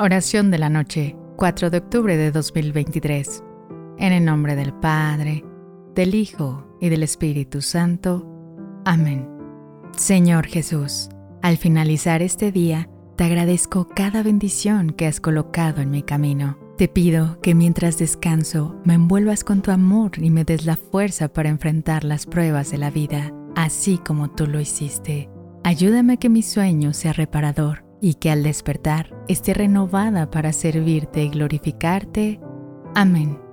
Oración de la noche, 4 de octubre de 2023. En el nombre del Padre, del Hijo y del Espíritu Santo. Amén. Señor Jesús, al finalizar este día, te agradezco cada bendición que has colocado en mi camino. Te pido que mientras descanso me envuelvas con tu amor y me des la fuerza para enfrentar las pruebas de la vida, así como tú lo hiciste. Ayúdame a que mi sueño sea reparador y que al despertar esté renovada para servirte y glorificarte. Amén.